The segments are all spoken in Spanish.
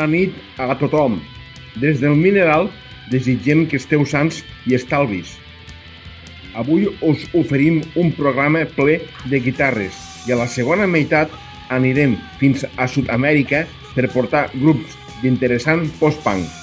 bona nit a tothom. Des del Mineral desitgem que esteu sants i estalvis. Avui us oferim un programa ple de guitarres i a la segona meitat anirem fins a Sud-amèrica per portar grups d'interessant post-punk.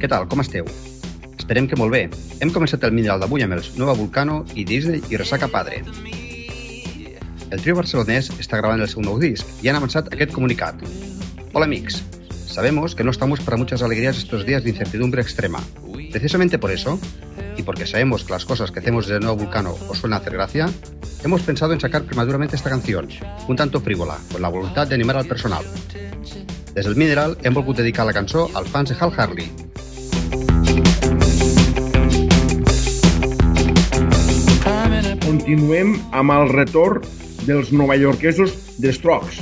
Què tal, com esteu? Esperem que molt bé. Hem començat el mineral d'avui amb els Nova Vulcano i Disney i Resaca Padre. El trio barcelonès està gravant el seu nou disc i han avançat aquest comunicat. Hola amics, sabemos que no estamos para muchas alegrías estos días de incertidumbre extrema. Precisamente por eso, y porque sabemos que las cosas que hacemos de Nuevo Vulcano os suelen hacer gracia, hemos pensado en sacar prematuramente esta canción, un tanto frívola, con la voluntad de animar al personal. Des el Mineral hem volgut dedicar la cançó als fans de Hal Harley, Continuem amb el retorn dels novaiorquesos The Strokes.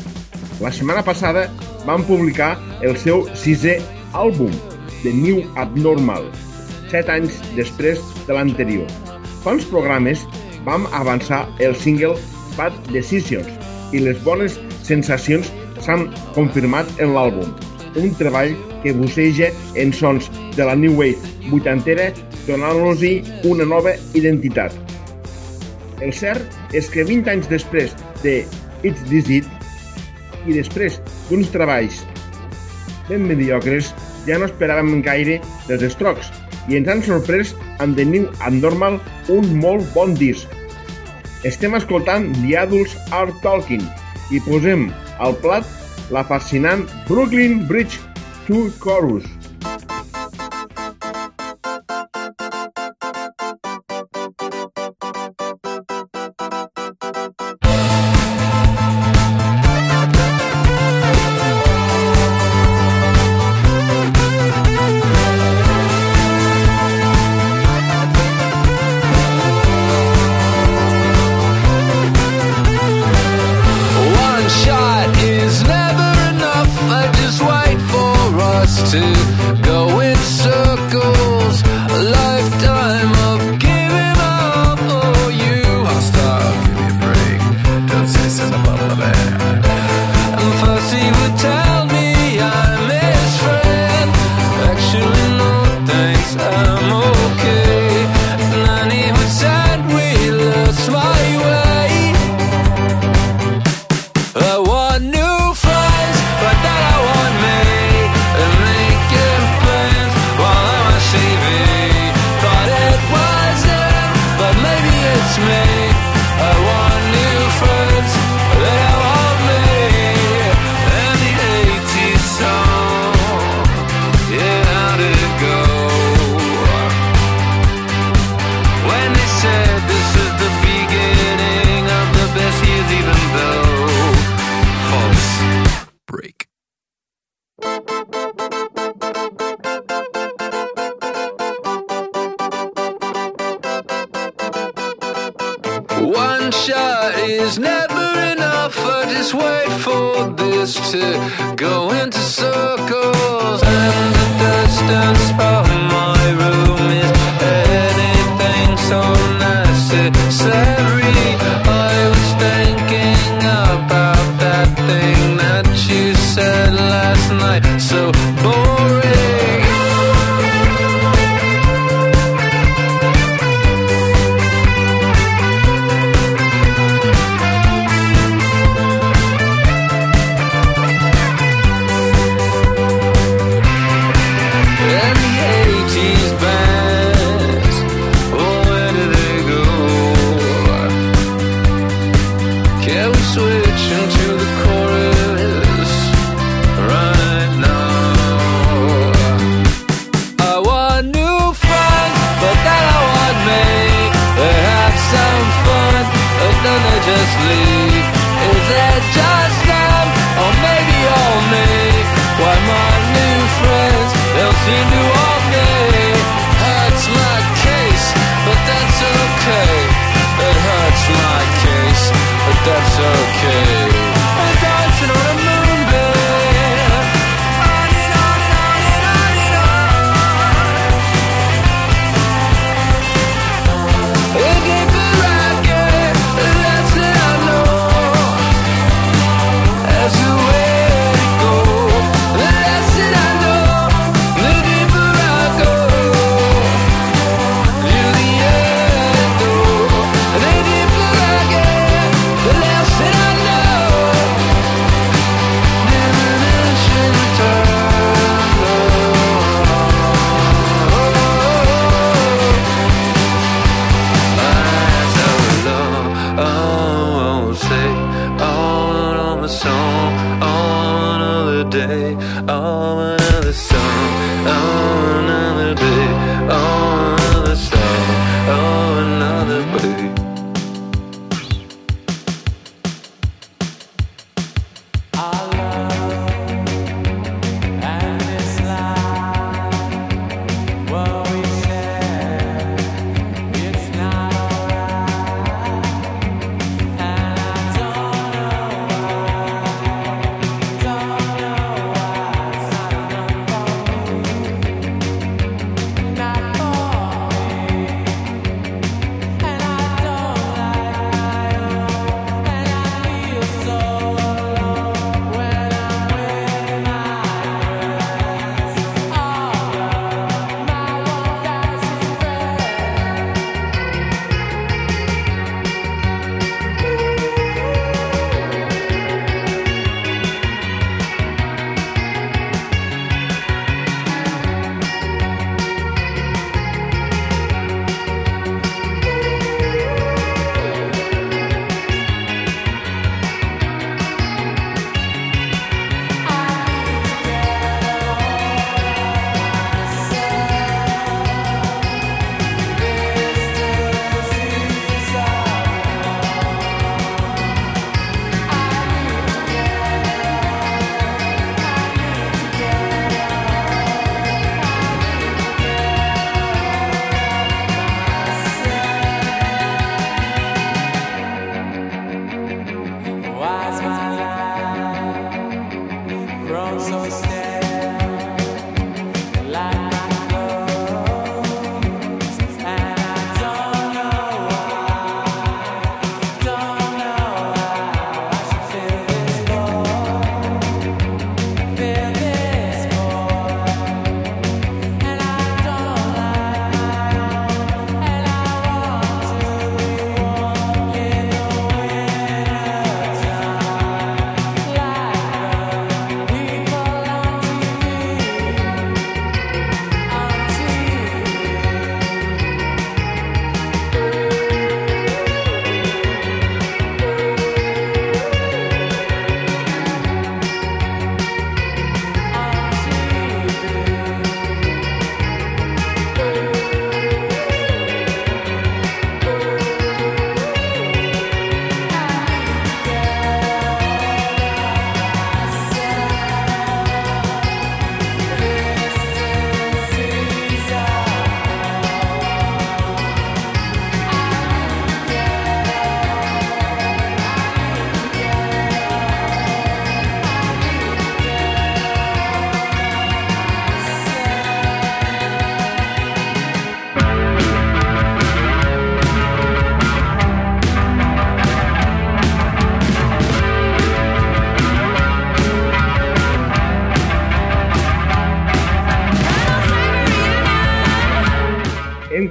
La setmana passada van publicar el seu sisè àlbum, The New Abnormal, set anys després de l'anterior. Fa uns programes vam avançar el single Bad Decisions i les bones sensacions s'han confirmat en l'àlbum. Un treball que busseja en sons de la New Wave vuitantera donant-los-hi una nova identitat. El cert és que 20 anys després de It's This It i després d'uns treballs ben mediocres ja no esperàvem gaire dels Strokes i ens han sorprès amb The New Abnormal un molt bon disc. Estem escoltant The Adults Are Talking i posem al plat la fascinant Brooklyn Bridge 2 Chorus.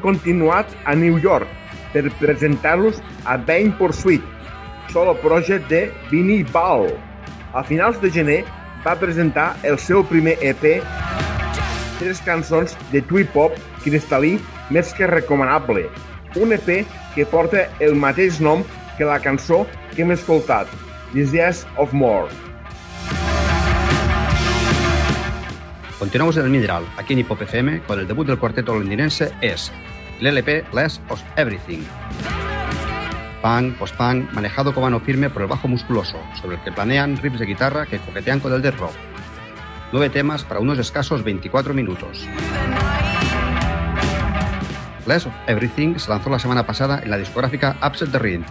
Continuat a New York per presentar-los a Bane Pursuit, solo project de Vinnie Ball. A finals de gener va presentar el seu primer EP, tres cançons de twee pop cristal·lí més que recomanable, un EP que porta el mateix nom que la cançó que hem escoltat, Yes of More. Continuamos en el Mineral, aquí en Hipop FM, con el debut del cuarteto londinense Es, el LP Less of Everything. Punk, post-punk, manejado con mano firme por el bajo musculoso, sobre el que planean riffs de guitarra que coquetean con el death rock. Nueve temas para unos escasos 24 minutos. Less of Everything se lanzó la semana pasada en la discográfica Upset the Rhythm.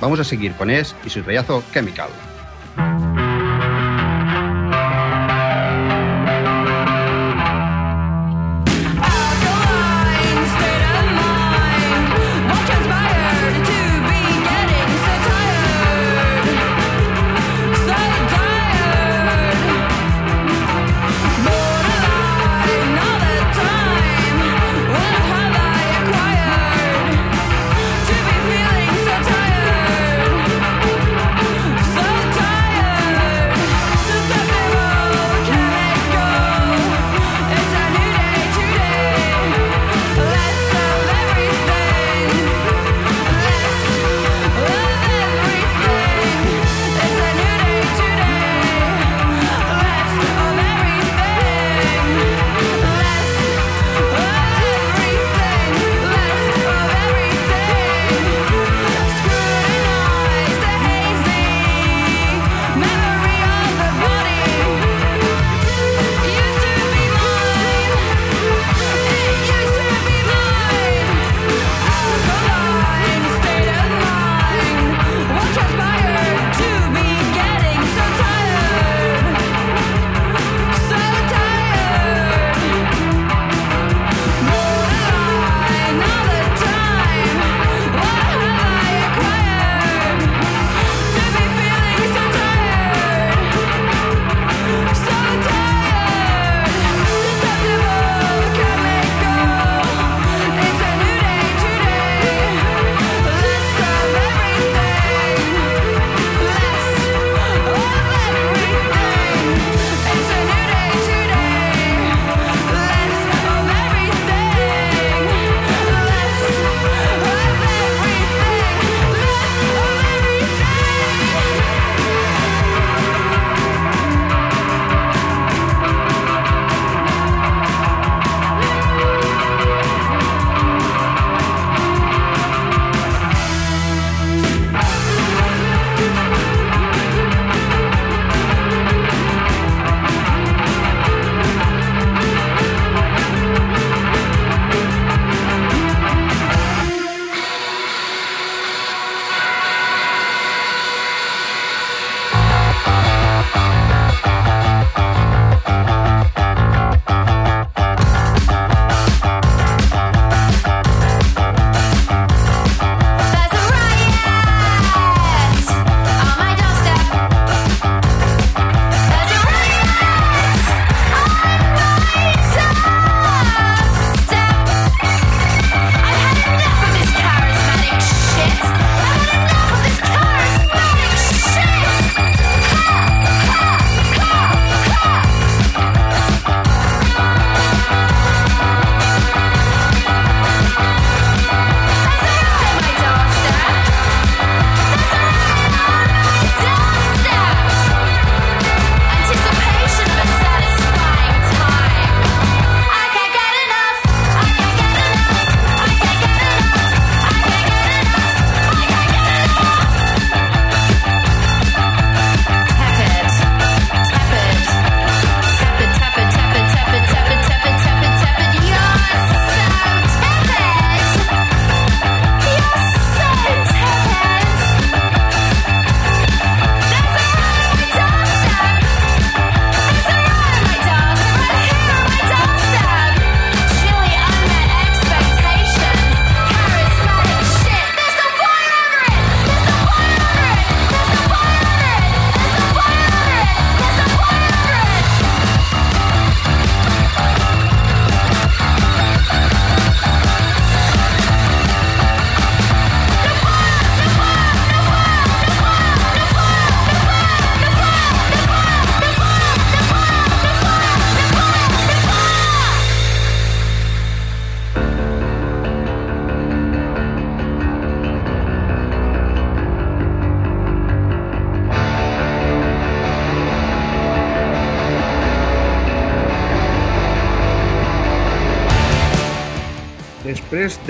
Vamos a seguir con Es y su troyazo Chemical.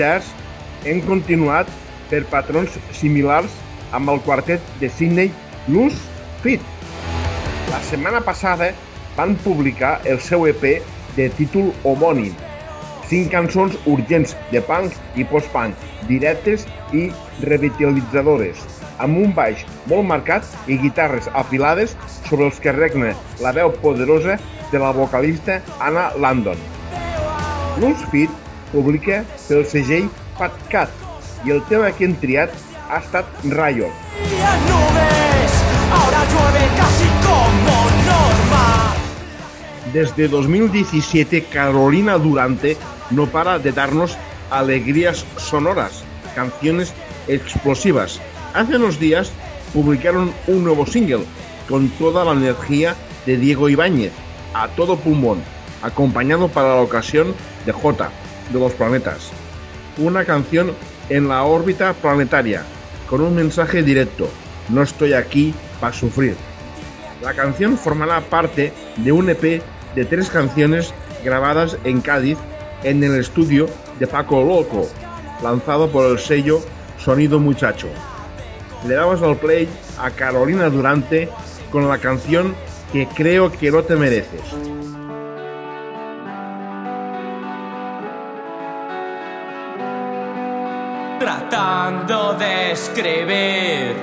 D'As, hem continuat per patrons similars amb el quartet de Sydney Loose Fit. La setmana passada van publicar el seu EP de títol homònim, cinc cançons urgents de punk i post-punk, directes i revitalitzadores, amb un baix molt marcat i guitarres afilades sobre els que regna la veu poderosa de la vocalista Anna Landon. Fit publica pel segell Fat Cat i el tema que hem triat ha estat Riot. Desde 2017, Carolina Durante no para de darnos alegrías sonoras, canciones explosivas. Hace unos días publicaron un nuevo single con toda la energía de Diego Ibáñez, a todo pulmón, acompañado para la ocasión de J, de los planetas. Una canción en la órbita planetaria, con un mensaje directo, no estoy aquí para sufrir. La canción formará parte de un EP de tres canciones grabadas en Cádiz en el estudio de Paco Loco, lanzado por el sello Sonido Muchacho. Le damos al play a Carolina Durante con la canción que creo que no te mereces. Tratando de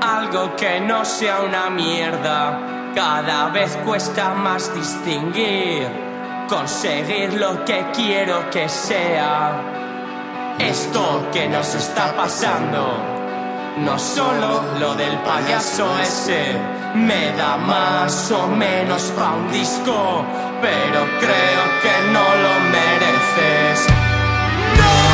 algo que no sea una mierda. Cada vez cuesta más distinguir, conseguir lo que quiero que sea. Esto que nos está pasando, no solo lo del payaso ese, me da más o menos pa' un disco, pero creo que no lo mereces. No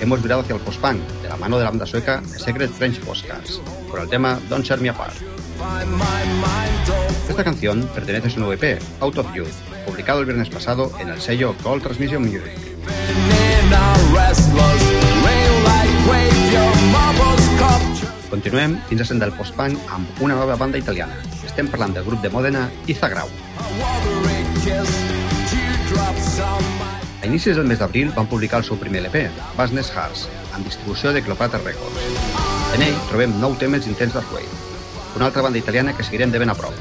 hemos virado hacia el post-punk de la mano de la banda sueca The Secret French Postcards con el tema Don't Share Me Apart. Esta canción pertenece a su nuevo EP, Out of You, publicado el viernes pasado en el sello Cold Transmission Music. Continuem fins a sent del post-punk amb una nova banda italiana. Estem parlant del grup de Mòdena i Zagrau. Inicis del mes d'abril van publicar el seu primer LP, Business Hearts, amb distribució de Cleopatra Records. En ell trobem nou temes intents d'Earthwave, una altra banda italiana que seguirem de ben a prop.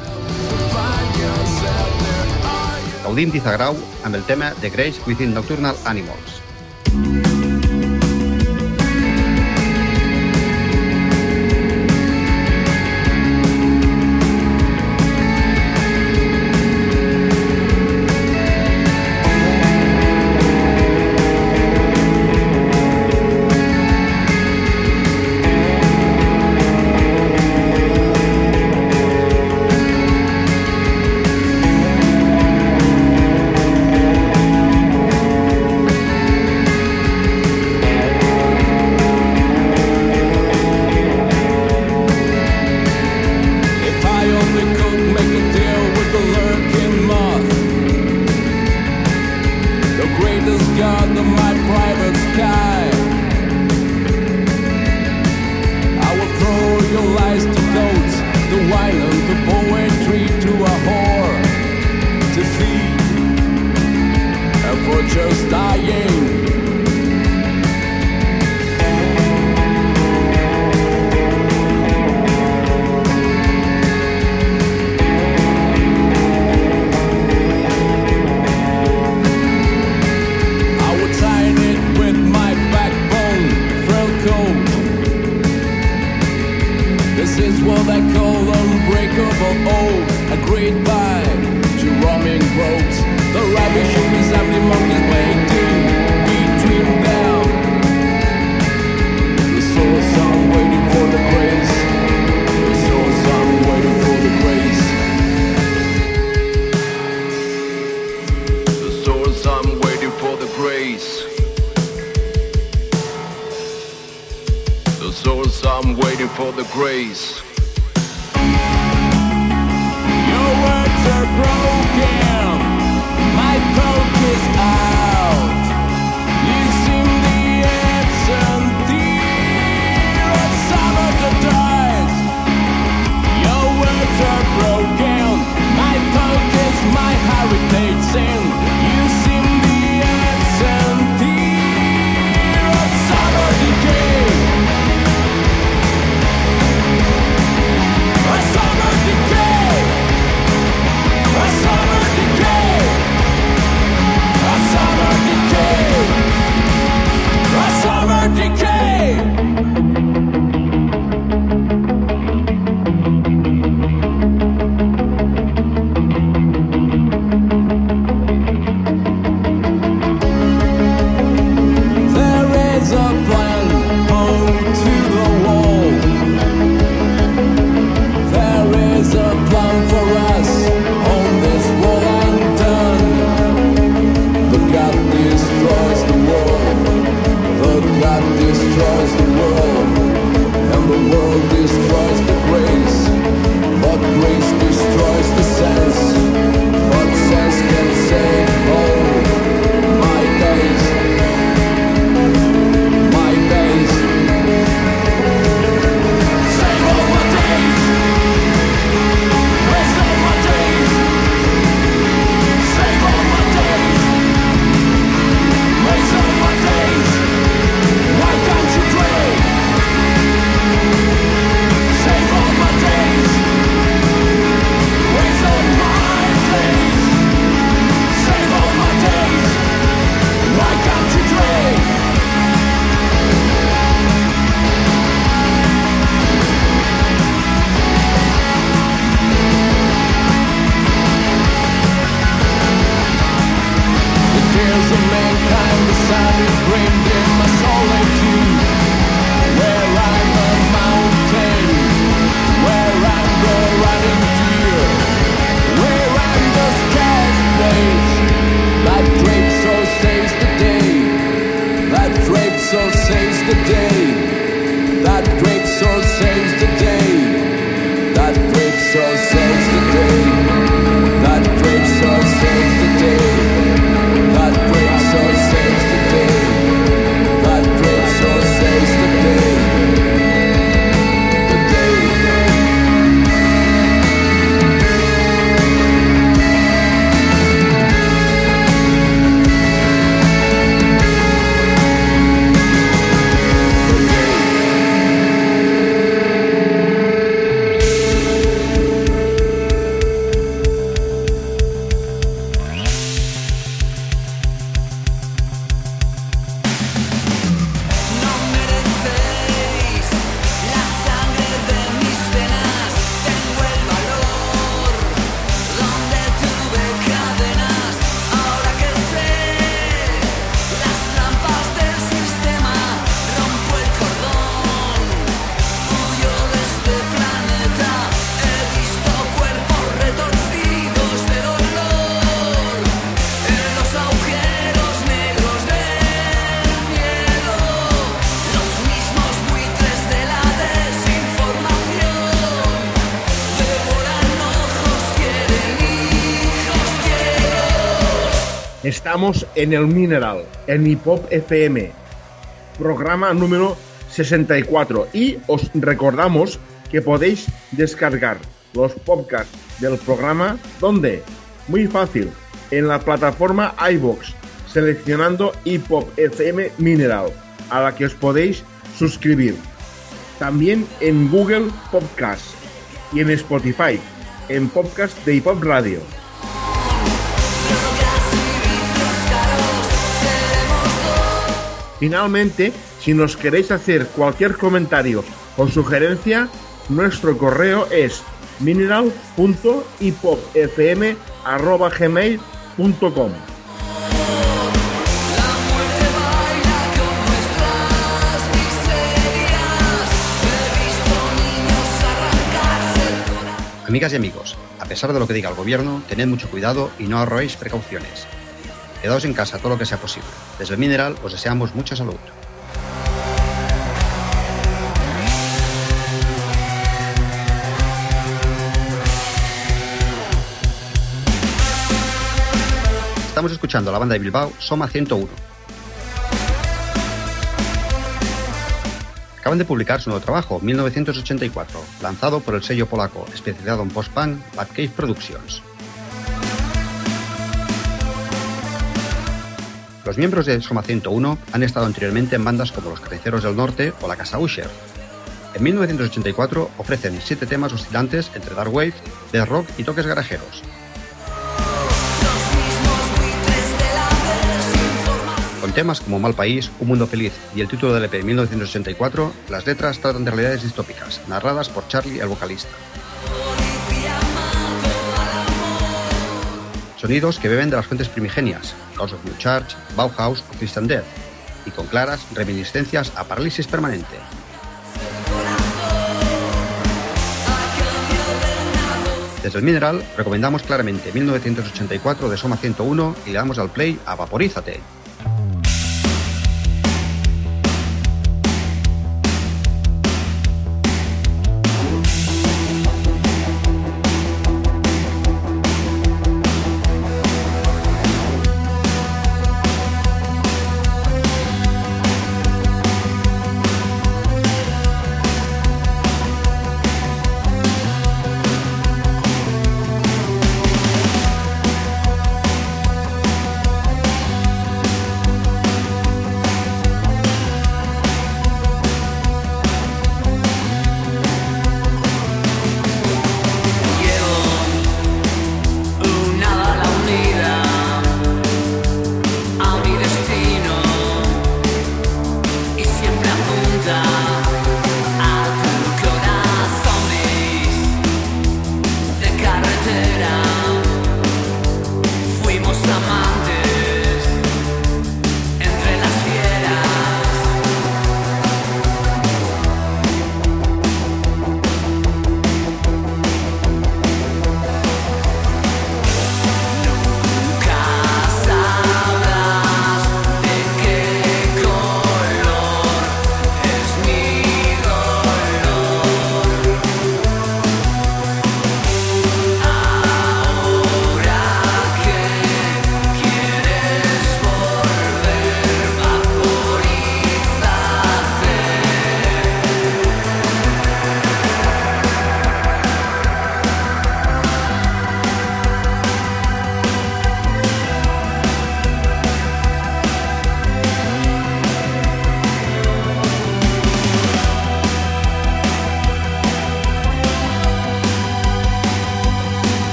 Gaudim d'Izagrau amb el tema The Grace Within Nocturnal Animals. Estamos en el Mineral, en Hip Hop FM, programa número 64. Y os recordamos que podéis descargar los podcasts del programa, ¿dónde? Muy fácil, en la plataforma iBox, seleccionando Hip Hop FM Mineral, a la que os podéis suscribir. También en Google Podcast y en Spotify, en podcast de Hip Hop Radio. Finalmente, si nos queréis hacer cualquier comentario o sugerencia, nuestro correo es mineral.hipopfm.gmail.com Amigas y amigos, a pesar de lo que diga el gobierno, tened mucho cuidado y no ahorréis precauciones. Quedaos en casa todo lo que sea posible. Desde el Mineral os deseamos mucha salud. Estamos escuchando a la banda de Bilbao Soma 101. Acaban de publicar su nuevo trabajo, 1984, lanzado por el sello polaco especializado en post-punk Batcave Productions. Los miembros de Soma 101 han estado anteriormente en bandas como Los Carniceros del Norte o La Casa Usher. En 1984 ofrecen siete temas oscilantes entre dark wave, death rock y toques garajeros. Con temas como Mal País, Un Mundo Feliz y el título del EP 1984, las letras tratan de realidades distópicas, narradas por Charlie, el vocalista. Sonidos que beben de las fuentes primigenias, House of New Charge, Bauhaus o Christian Death, y con claras reminiscencias a Parálisis Permanente. Desde el Mineral recomendamos claramente 1984 de Soma 101 y le damos al play a. Vaporízate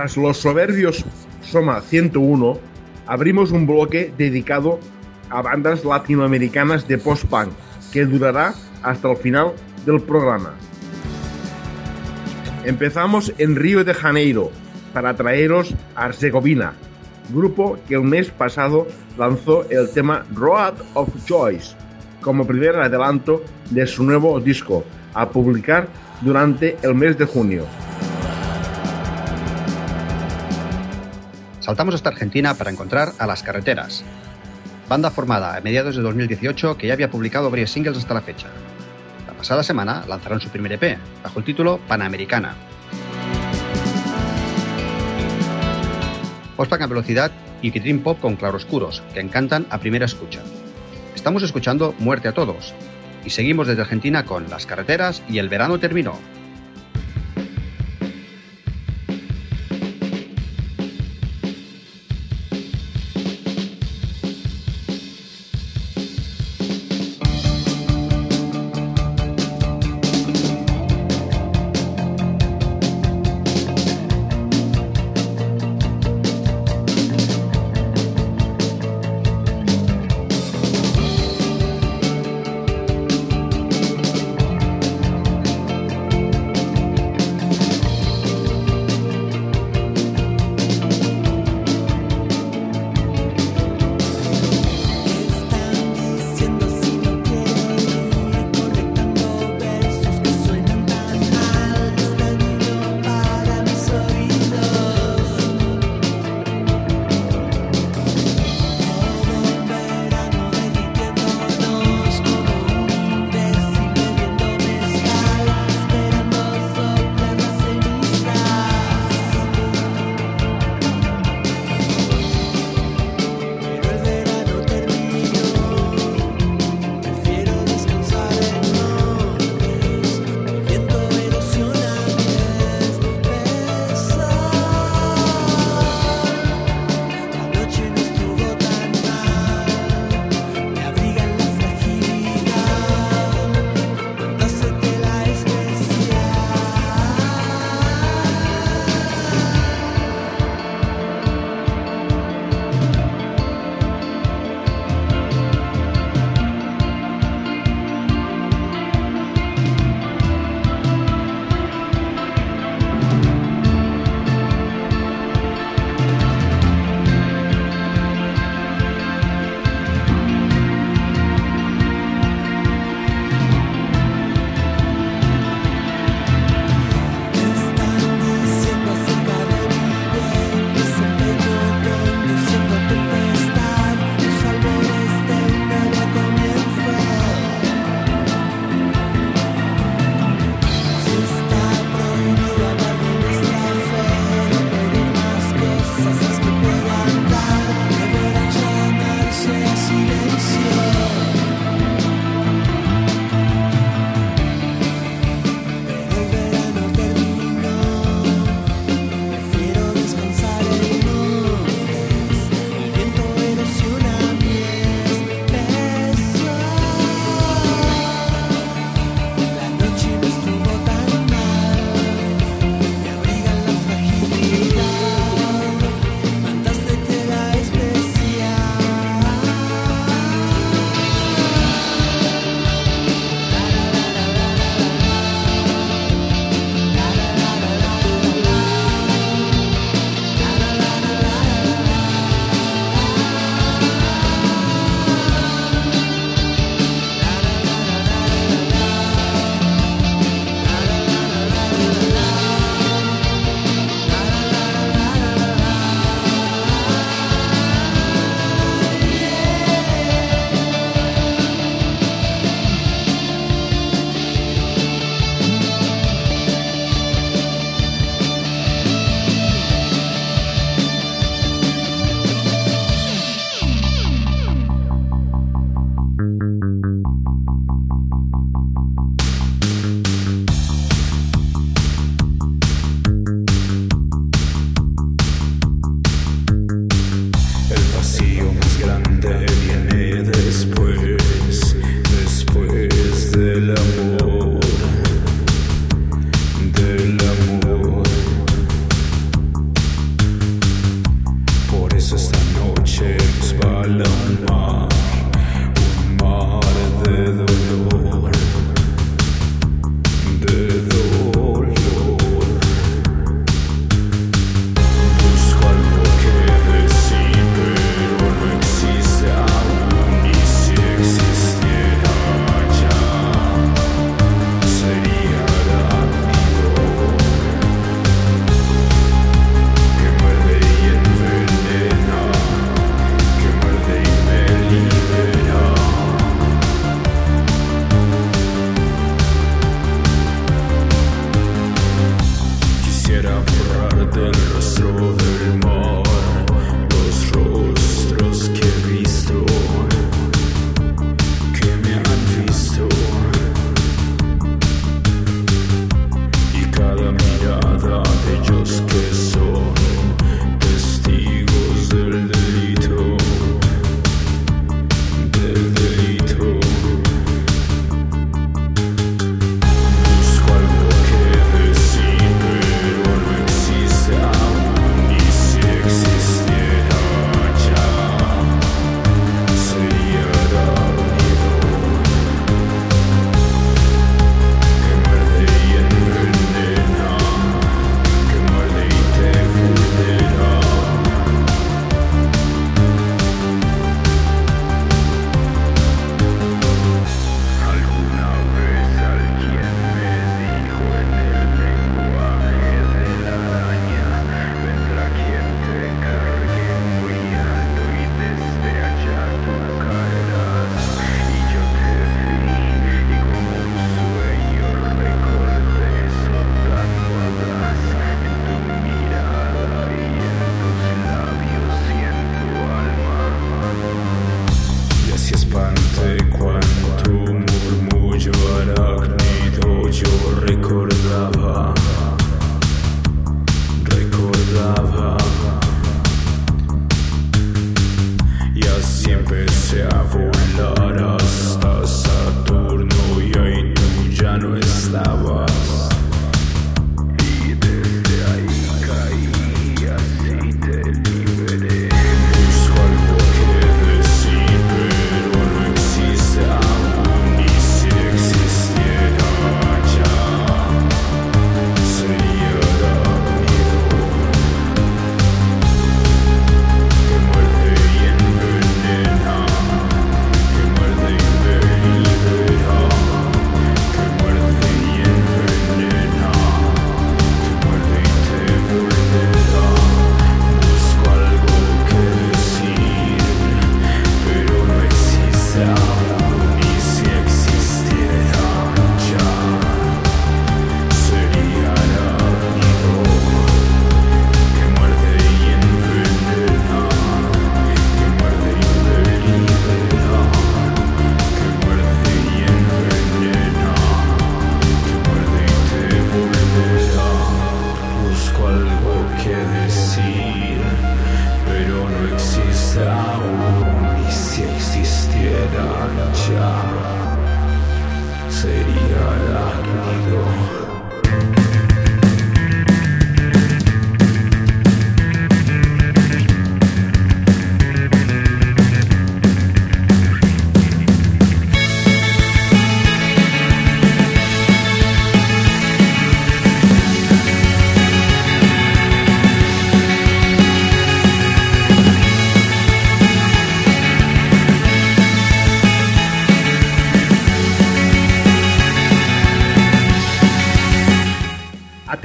Tras los soberbios Soma 101, abrimos un bloque dedicado a bandas latinoamericanas de post-punk que durará hasta el final del programa. Empezamos en Río de Janeiro para traeros a Herzegovina, grupo que el mes pasado lanzó el tema Road of Choice como primer adelanto de su nuevo disco a publicar durante el mes de junio. Saltamos hasta Argentina para encontrar a Las Carreteras, banda formada a mediados de 2018 que ya había publicado varios singles hasta la fecha. La pasada semana lanzaron su primer EP, bajo el título Panamericana. Post-punk a velocidad y dream pop con claroscuros, que encantan a primera escucha. Estamos escuchando Muerte a Todos, y seguimos desde Argentina con Las Carreteras y El Verano Terminó.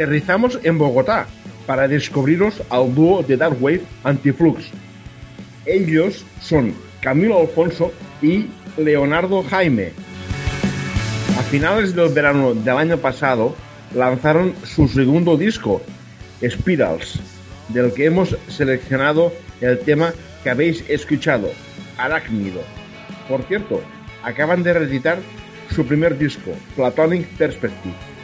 Aterrizamos en Bogotá para descubriros al dúo de Dark Wave Antiflux. Ellos son Camilo Alfonso y Leonardo Jaime. A finales del verano del año pasado lanzaron su segundo disco, Spirals, del que hemos seleccionado el tema que habéis escuchado, Arácnido. Por cierto, acaban de reeditar su primer disco, Platonic Perspective.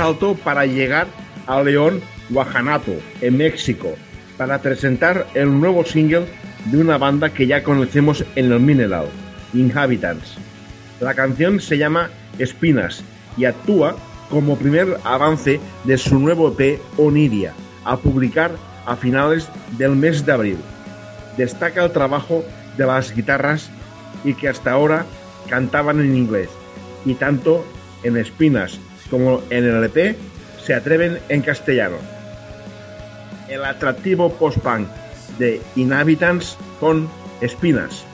Salto para llegar a León, Guajanato, en México, para presentar el nuevo single de una banda que ya conocemos en el Mineral, Inhabitants. La canción se llama Espinas y actúa como primer avance de su nuevo EP Oniria, a publicar a finales del mes de abril. Destaca el trabajo de las guitarras y que hasta ahora cantaban en inglés, y tanto en Espinas como en el EP se atreven en castellano. El atractivo post-punk de Inhabitants con Espinas.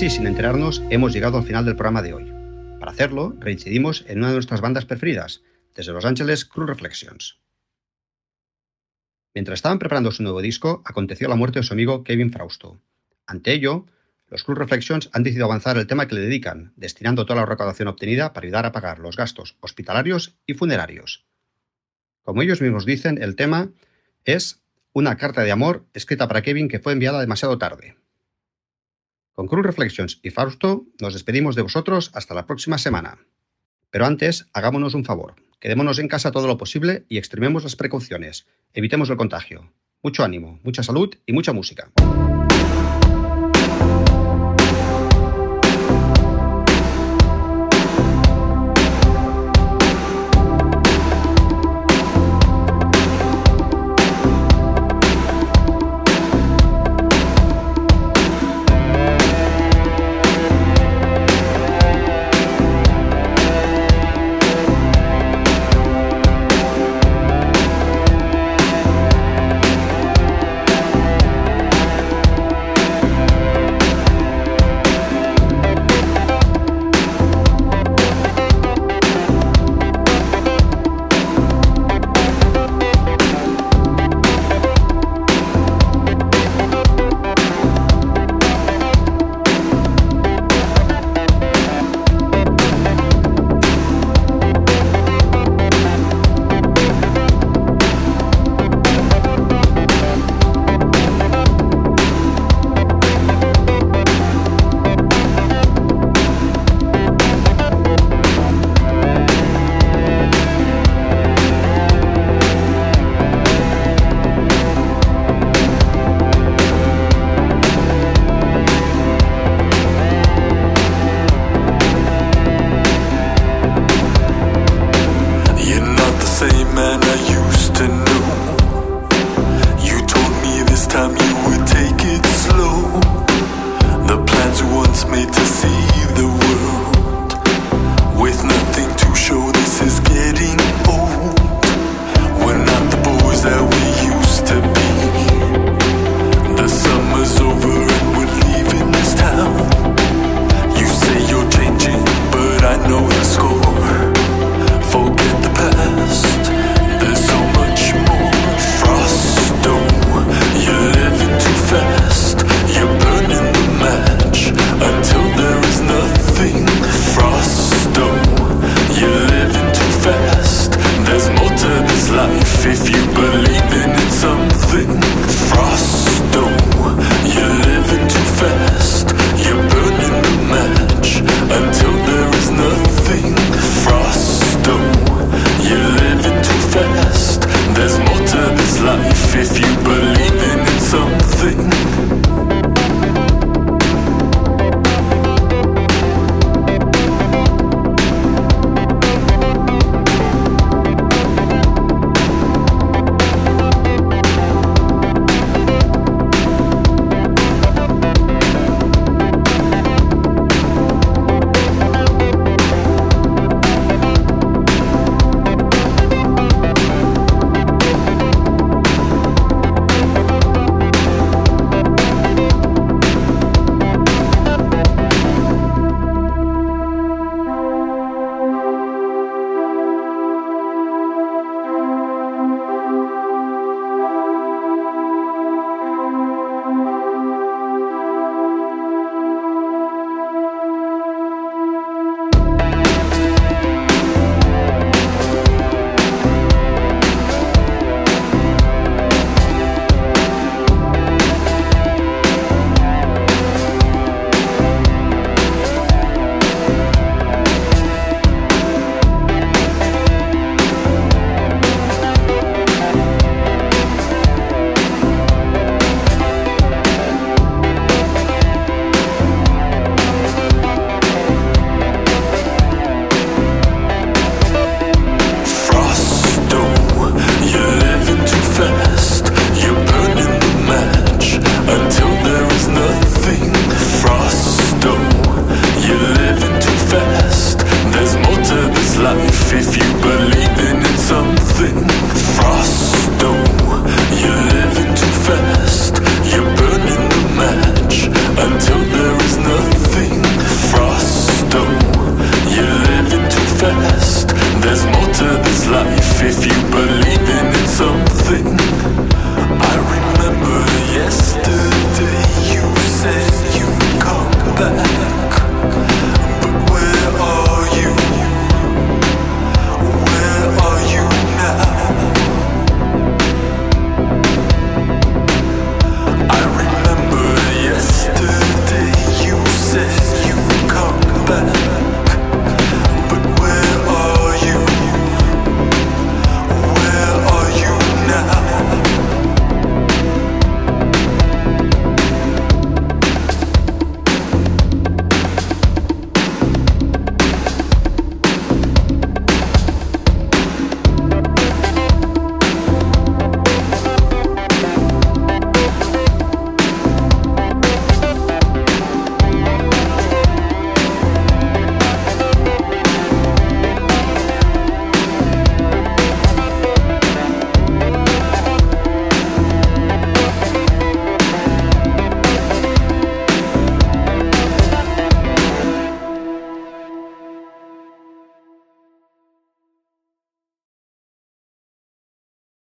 Casi sin enterarnos, hemos llegado al final del programa de hoy. Para hacerlo, reincidimos en una de nuestras bandas preferidas, desde Los Ángeles Crew Reflections. Mientras estaban preparando su nuevo disco, aconteció la muerte de su amigo Kevin Frausto. Ante ello, los Crew Reflections han decidido avanzar el tema que le dedican, destinando toda la recaudación obtenida para ayudar a pagar los gastos hospitalarios y funerarios. Como ellos mismos dicen, el tema es una carta de amor escrita para Kevin que fue enviada demasiado tarde. Con Crew Reflections y Fausto nos despedimos de vosotros hasta la próxima semana. Pero antes, hagámonos un favor. Quedémonos en casa todo lo posible y extrememos las precauciones. Evitemos el contagio. Mucho ánimo, mucha salud y mucha música. See